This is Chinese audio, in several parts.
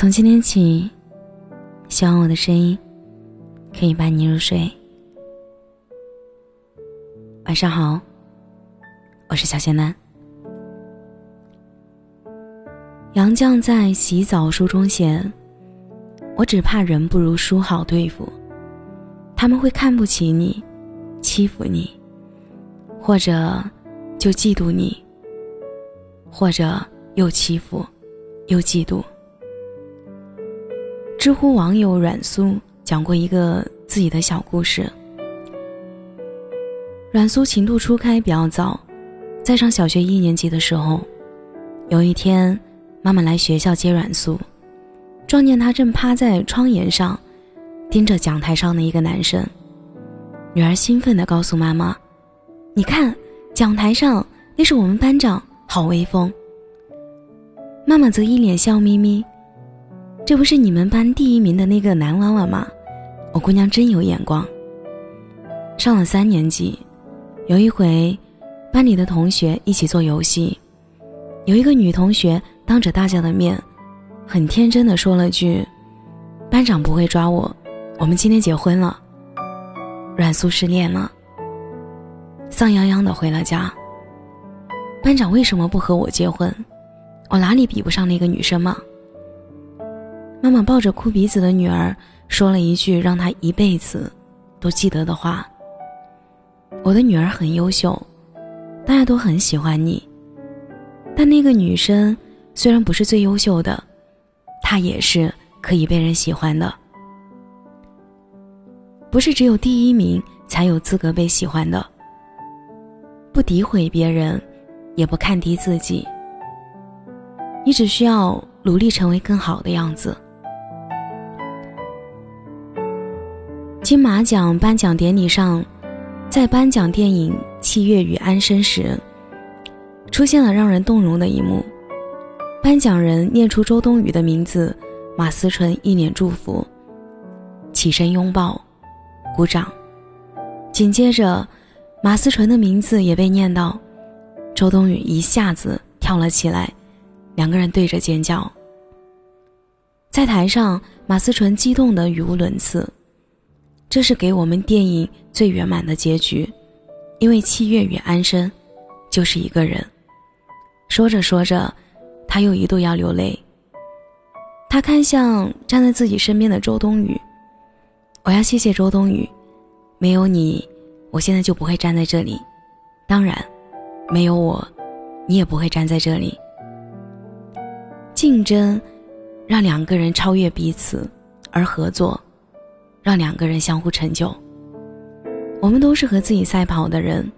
从今天起，希望我的声音可以伴你入睡。晚上好，我是小仙男。杨绛在《洗澡书》中写：“我只怕人不如书好对付，他们会看不起你，欺负你，或者就嫉妒你，或者又欺负，又嫉妒。”知乎网友阮苏讲过一个自己的小故事。阮苏情窦初开比较早，在上小学一年级的时候，有一天，妈妈来学校接阮苏，撞见她正趴在窗沿上，盯着讲台上的一个男生。女儿兴奋地告诉妈妈：“你看，讲台上那是我们班长，好威风。”妈妈则一脸笑眯眯。这不是你们班第一名的那个男娃娃吗？我姑娘真有眼光。上了三年级，有一回，班里的同学一起做游戏，有一个女同学当着大家的面，很天真的说了句：“班长不会抓我，我们今天结婚了。”阮苏失恋了，丧泱泱的回了家。班长为什么不和我结婚？我哪里比不上那个女生吗？妈妈抱着哭鼻子的女儿，说了一句让她一辈子都记得的话：“我的女儿很优秀，大家都很喜欢你。但那个女生虽然不是最优秀的，她也是可以被人喜欢的。不是只有第一名才有资格被喜欢的。不诋毁别人，也不看低自己。你只需要努力成为更好的样子。”金马奖颁奖典礼上，在颁奖电影《七月与安生》时，出现了让人动容的一幕。颁奖人念出周冬雨的名字，马思纯一脸祝福，起身拥抱，鼓掌。紧接着，马思纯的名字也被念到，周冬雨一下子跳了起来，两个人对着尖叫。在台上，马思纯激动得语无伦次。这是给我们电影最圆满的结局，因为七月与安生，就是一个人。说着说着，他又一度要流泪。他看向站在自己身边的周冬雨，我要谢谢周冬雨，没有你，我现在就不会站在这里。当然，没有我，你也不会站在这里。竞争，让两个人超越彼此，而合作。让两个人相互成就。我们都是和自己赛跑的人，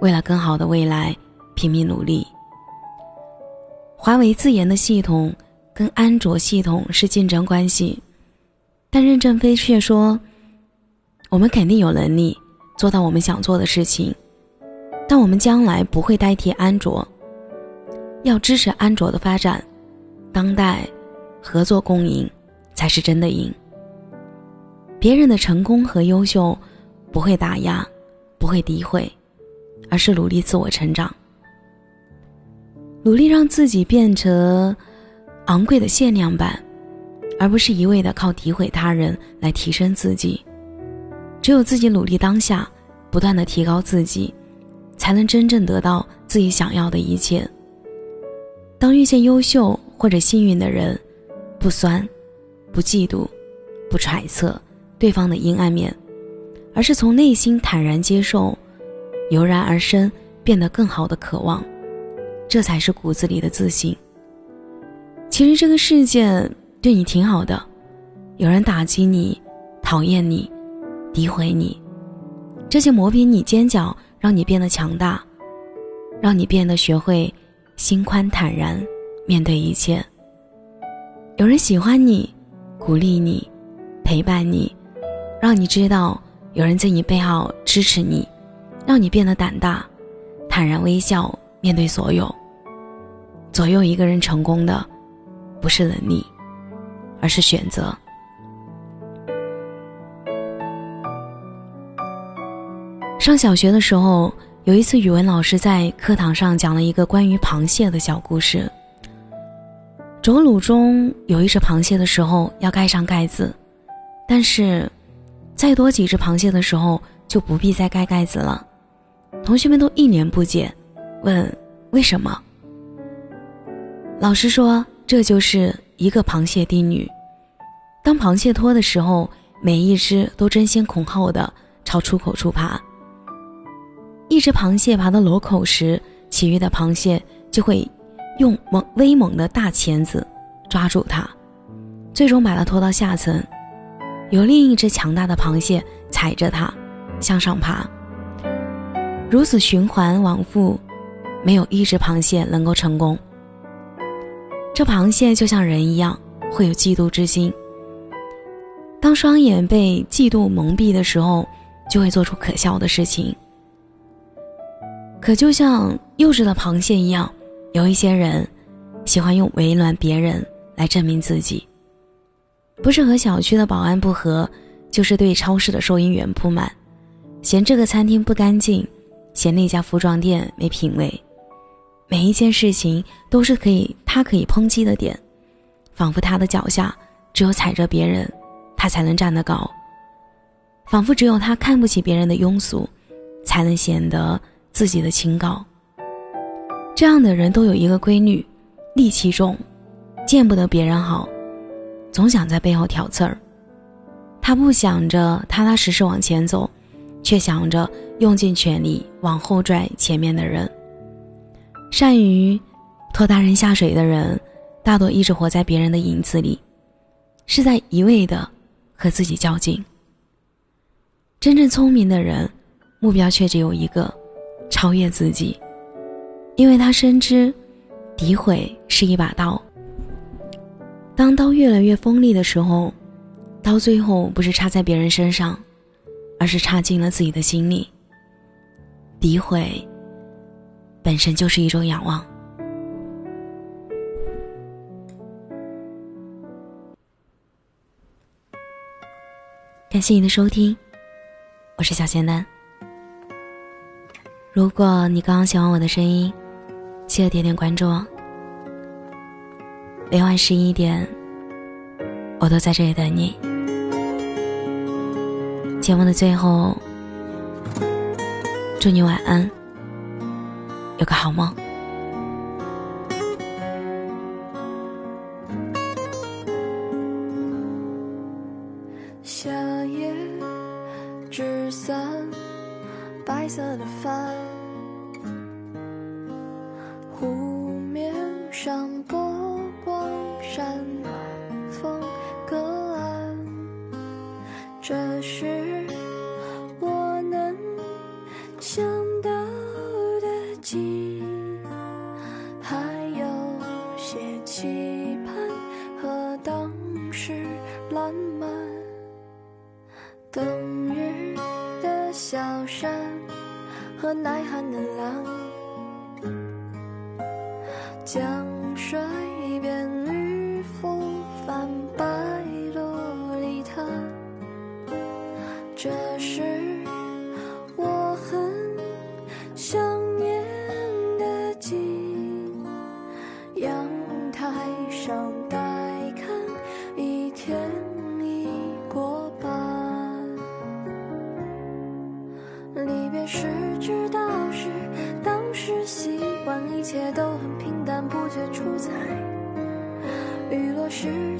为了更好的未来拼命努力。华为自研的系统跟安卓系统是竞争关系，但任正非却说：“我们肯定有能力做到我们想做的事情，但我们将来不会代替安卓，要支持安卓的发展。当代合作共赢才是真的赢。”别人的成功和优秀，不会打压，不会诋毁，而是努力自我成长，努力让自己变成昂贵的限量版，而不是一味的靠诋毁他人来提升自己。只有自己努力当下，不断的提高自己，才能真正得到自己想要的一切。当遇见优秀或者幸运的人，不酸，不嫉妒，不揣测。对方的阴暗面，而是从内心坦然接受，油然而生，变得更好的渴望，这才是骨子里的自信。其实这个世界对你挺好的，有人打击你、讨厌你、诋毁你，这些磨平你尖角，让你变得强大，让你变得学会心宽坦然面对一切。有人喜欢你，鼓励你，陪伴你。让你知道有人在你背后支持你，让你变得胆大，坦然微笑面对所有。左右一个人成功的，不是能力，而是选择。上小学的时候，有一次语文老师在课堂上讲了一个关于螃蟹的小故事。煮卤中有一只螃蟹的时候要盖上盖子，但是再多几只螃蟹的时候就不必再盖盖子了。同学们都一脸不解，问为什么？老师说这就是一个螃蟹定律。当螃蟹脱的时候，每一只都争先恐后的朝出口处爬。一只螃蟹爬到螺口时，其余的螃蟹就会用猛威猛的大钳子抓住它，最终把它拖到下层，有另一只强大的螃蟹踩着它向上爬。如此循环往复，没有一只螃蟹能够成功。这螃蟹就像人一样，会有嫉妒之心。当双眼被嫉妒蒙蔽的时候，就会做出可笑的事情。可就像幼稚的螃蟹一样，有一些人喜欢用为难别人来证明自己。不是和小区的保安不和，就是对超市的收银员不满，嫌这个餐厅不干净，嫌那家服装店没品味。每一件事情都是可以他可以抨击的点，仿佛他的脚下只有踩着别人，他才能站得高。仿佛只有他看不起别人的庸俗，才能显得。自己的清高。这样的人都有一个规律：戾气重，见不得别人好，总想在背后挑刺儿。他不想着踏踏实实往前走，却想着用尽全力往后拽前面的人。善于拖他人下水的人，大多一直活在别人的影子里，是在一味的和自己较劲。真正聪明的人，目标却只有一个。超越自己，因为他深知，诋毁是一把刀。当刀越来越锋利的时候，刀最后不是插在别人身上，而是插进了自己的心里。诋毁本身就是一种仰望。感谢你的收听，我是小仙丹。如果你刚刚喜欢我的声音，记得点点关注哦。每晚十一点，我都在这里等你。节目的最后，祝你晚安，有个好梦。夏夜纸伞，白色的帆。和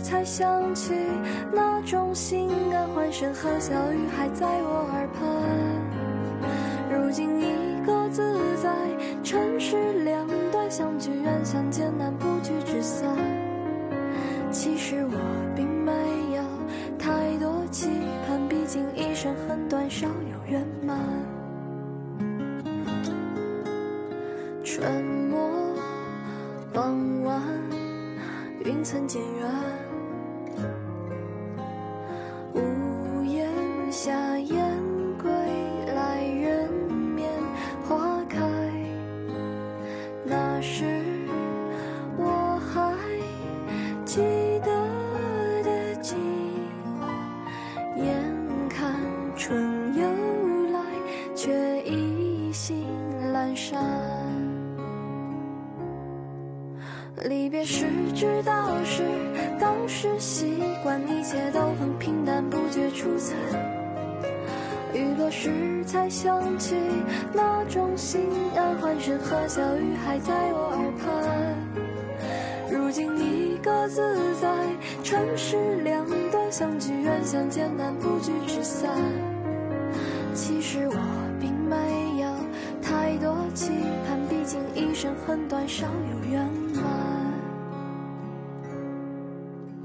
才想起那种心安，欢声和笑语还在我耳畔。如今你各自在城市却意兴阑珊。离别时。知道是当时习惯，一切都很平淡，不觉出彩。雨落时才想起那种心安，欢声和笑语还在我耳畔。如今你各自在，城市两端，相聚远相见难，不聚只散。其实我多期盼毕竟一生很短少有圆满